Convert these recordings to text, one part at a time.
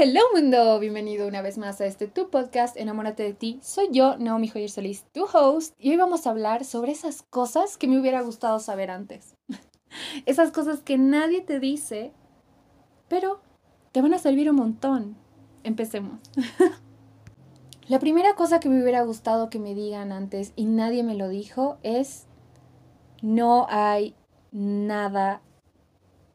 hello mundo, bienvenido una vez más a este tu podcast Enamórate de ti. Soy yo, Naomi Joyer Solís, tu host, y hoy vamos a hablar sobre esas cosas que me hubiera gustado saber antes. esas cosas que nadie te dice, pero te van a servir un montón. Empecemos. La primera cosa que me hubiera gustado que me digan antes y nadie me lo dijo es no hay nada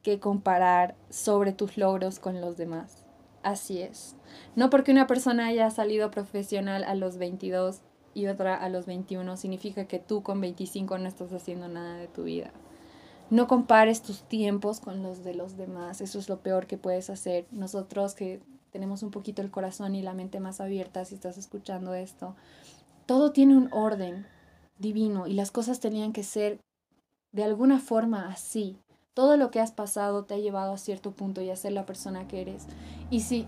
que comparar sobre tus logros con los demás. Así es. No porque una persona haya salido profesional a los 22 y otra a los 21 significa que tú con 25 no estás haciendo nada de tu vida. No compares tus tiempos con los de los demás. Eso es lo peor que puedes hacer. Nosotros que tenemos un poquito el corazón y la mente más abierta, si estás escuchando esto, todo tiene un orden divino y las cosas tenían que ser de alguna forma así. Todo lo que has pasado te ha llevado a cierto punto y a ser la persona que eres. Y si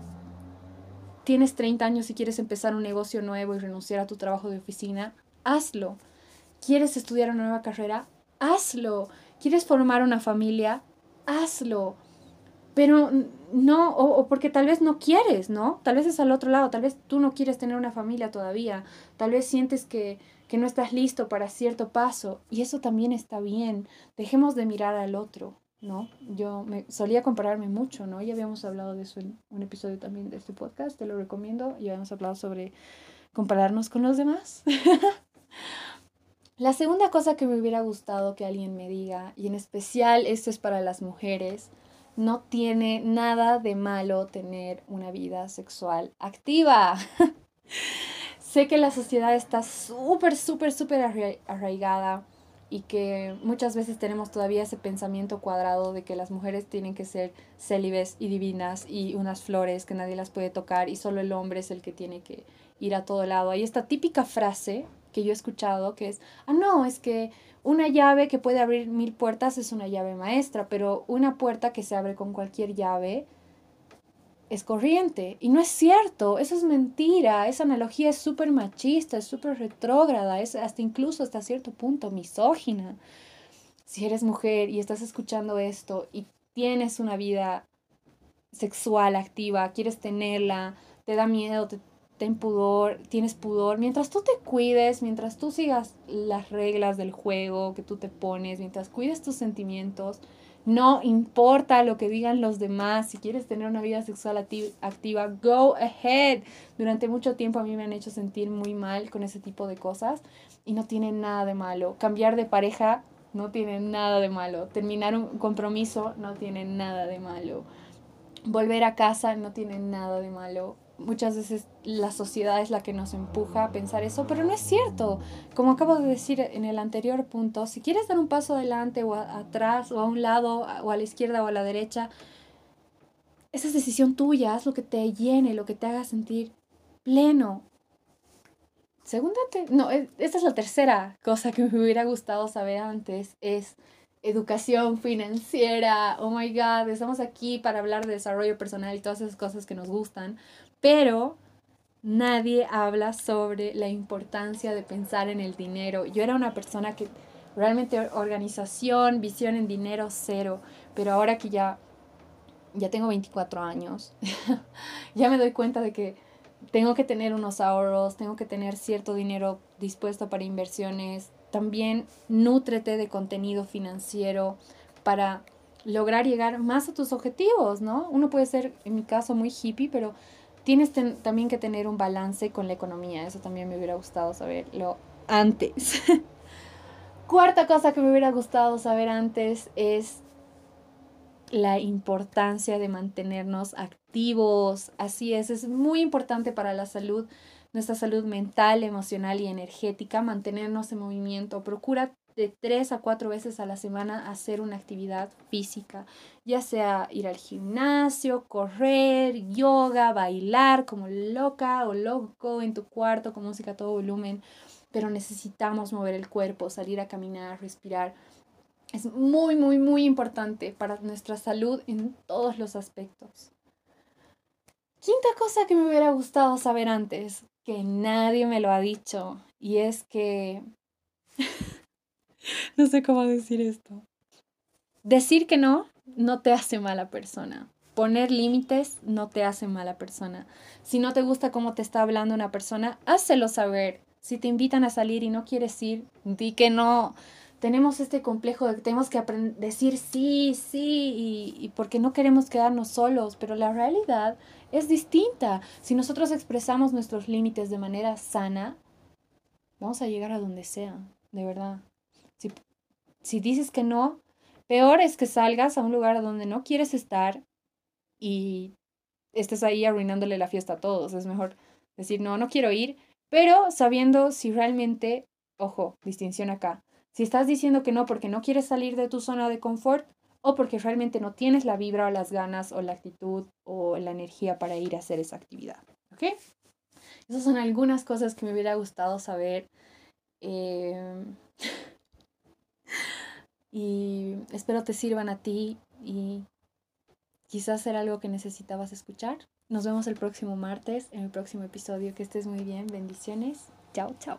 tienes 30 años y quieres empezar un negocio nuevo y renunciar a tu trabajo de oficina, hazlo. ¿Quieres estudiar una nueva carrera? Hazlo. ¿Quieres formar una familia? Hazlo. Pero no, o, porque tal vez no quieres, ¿no? Tal vez es al otro lado, tal vez tú no quieres tener una familia todavía, tal vez sientes que que no estás listo para cierto paso y eso también está bien. Dejemos de mirar al otro, ¿no? Yo me solía compararme mucho, ¿no? Ya habíamos hablado de eso en un episodio también de este podcast, te lo recomiendo, ya habíamos hablado sobre compararnos con los demás. La segunda cosa que me hubiera gustado que alguien me diga, y en especial esto es para las mujeres, no tiene nada de malo tener una vida sexual activa. Sé que la sociedad está súper, súper, súper arraigada y que muchas veces tenemos todavía ese pensamiento cuadrado de que las mujeres tienen que ser célibes y divinas y unas flores que nadie las puede tocar y solo el hombre es el que tiene que ir a todo lado. Hay esta típica frase que yo he escuchado que es, ah, no, es que una llave que puede abrir mil puertas es una llave maestra, pero una puerta que se abre con cualquier llave es corriente. Y no es cierto, eso es mentira, esa analogía es súper machista, es súper retrógrada, es hasta incluso hasta cierto punto misógina. Si eres mujer y estás escuchando esto y tienes una vida sexual activa, quieres tenerla, te da miedo, te, ten tienes pudor, mientras tú te cuides, mientras tú sigas las reglas del juego que tú te pones, mientras cuides tus sentimientos, no importa lo que digan los demás, si quieres tener una vida sexual activa, go ahead. Durante mucho tiempo a mí me han hecho sentir muy mal con ese tipo de cosas y no tiene nada de malo. Cambiar de pareja no tiene nada de malo. Terminar un compromiso no tiene nada de malo. Volver a casa no tiene nada de malo muchas veces la sociedad es la que nos empuja a pensar eso, pero no es cierto. Como acabo de decir en el anterior punto, si quieres dar un paso adelante o atrás o a un lado o a la izquierda o a la derecha, esa es decisión tuya, haz lo que te llene, lo que te haga sentir pleno. Segunda, no, e, esta es la tercera cosa que me hubiera gustado saber antes, es educación financiera, oh my god, estamos aquí para hablar de desarrollo personal y todas esas cosas que nos gustan, pero nadie habla sobre la importancia de pensar en el dinero. Yo era una persona que realmente organización, visión en dinero, cero, pero ahora que ya, ya tengo 24 años, ya me doy cuenta de que tengo que tener unos ahorros, tengo que tener cierto dinero dispuesto para inversiones. También nútrete de contenido financiero para lograr llegar más a tus objetivos, ¿no? Uno puede ser, en mi caso, muy hippie, pero tienes también que tener un balance con la economía. Eso también me hubiera gustado saberlo antes. Cuarta cosa que me hubiera gustado saber antes es la importancia de mantenernos activos. Así es, es muy importante para la salud, nuestra salud mental, emocional y energética, mantenernos en movimiento. Procura de tres a cuatro veces a la semana hacer una actividad física, ya sea ir al gimnasio, correr, yoga, bailar como loca o loco en tu cuarto con música a todo volumen, pero necesitamos mover el cuerpo, salir a caminar, respirar. Es muy, muy, muy importante para nuestra salud en todos los aspectos. Quinta cosa que me hubiera gustado saber antes, que nadie me lo ha dicho, y es que no sé cómo decir esto. Decir que no no te hace mala persona. poner límites no te hace mala persona. Si no te gusta cómo te está hablando una persona, hácelo saber. Si te invitan a salir y no quieres ir, di que no. Tenemos este complejo de que tenemos que decir sí, sí, y, porque no queremos quedarnos solos, pero la realidad es distinta. Si nosotros expresamos nuestros límites de manera sana, vamos a llegar a donde sea, de verdad. Si, si dices que no, peor es que salgas a un lugar donde no quieres estar y estés ahí arruinándole la fiesta a todos. Es mejor decir, no, no quiero ir, pero sabiendo si realmente, ojo, distinción acá, si estás diciendo que no porque no quieres salir de tu zona de confort o porque realmente no tienes la vibra o las ganas o la actitud o la energía para ir a hacer esa actividad. ¿Ok? Esas son algunas cosas que me hubiera gustado saber. Em, y espero te sirvan a ti y quizás ser algo que necesitabas escuchar. Nos vemos el próximo martes en el próximo episodio. Que estés muy bien. Bendiciones. Chao, chao.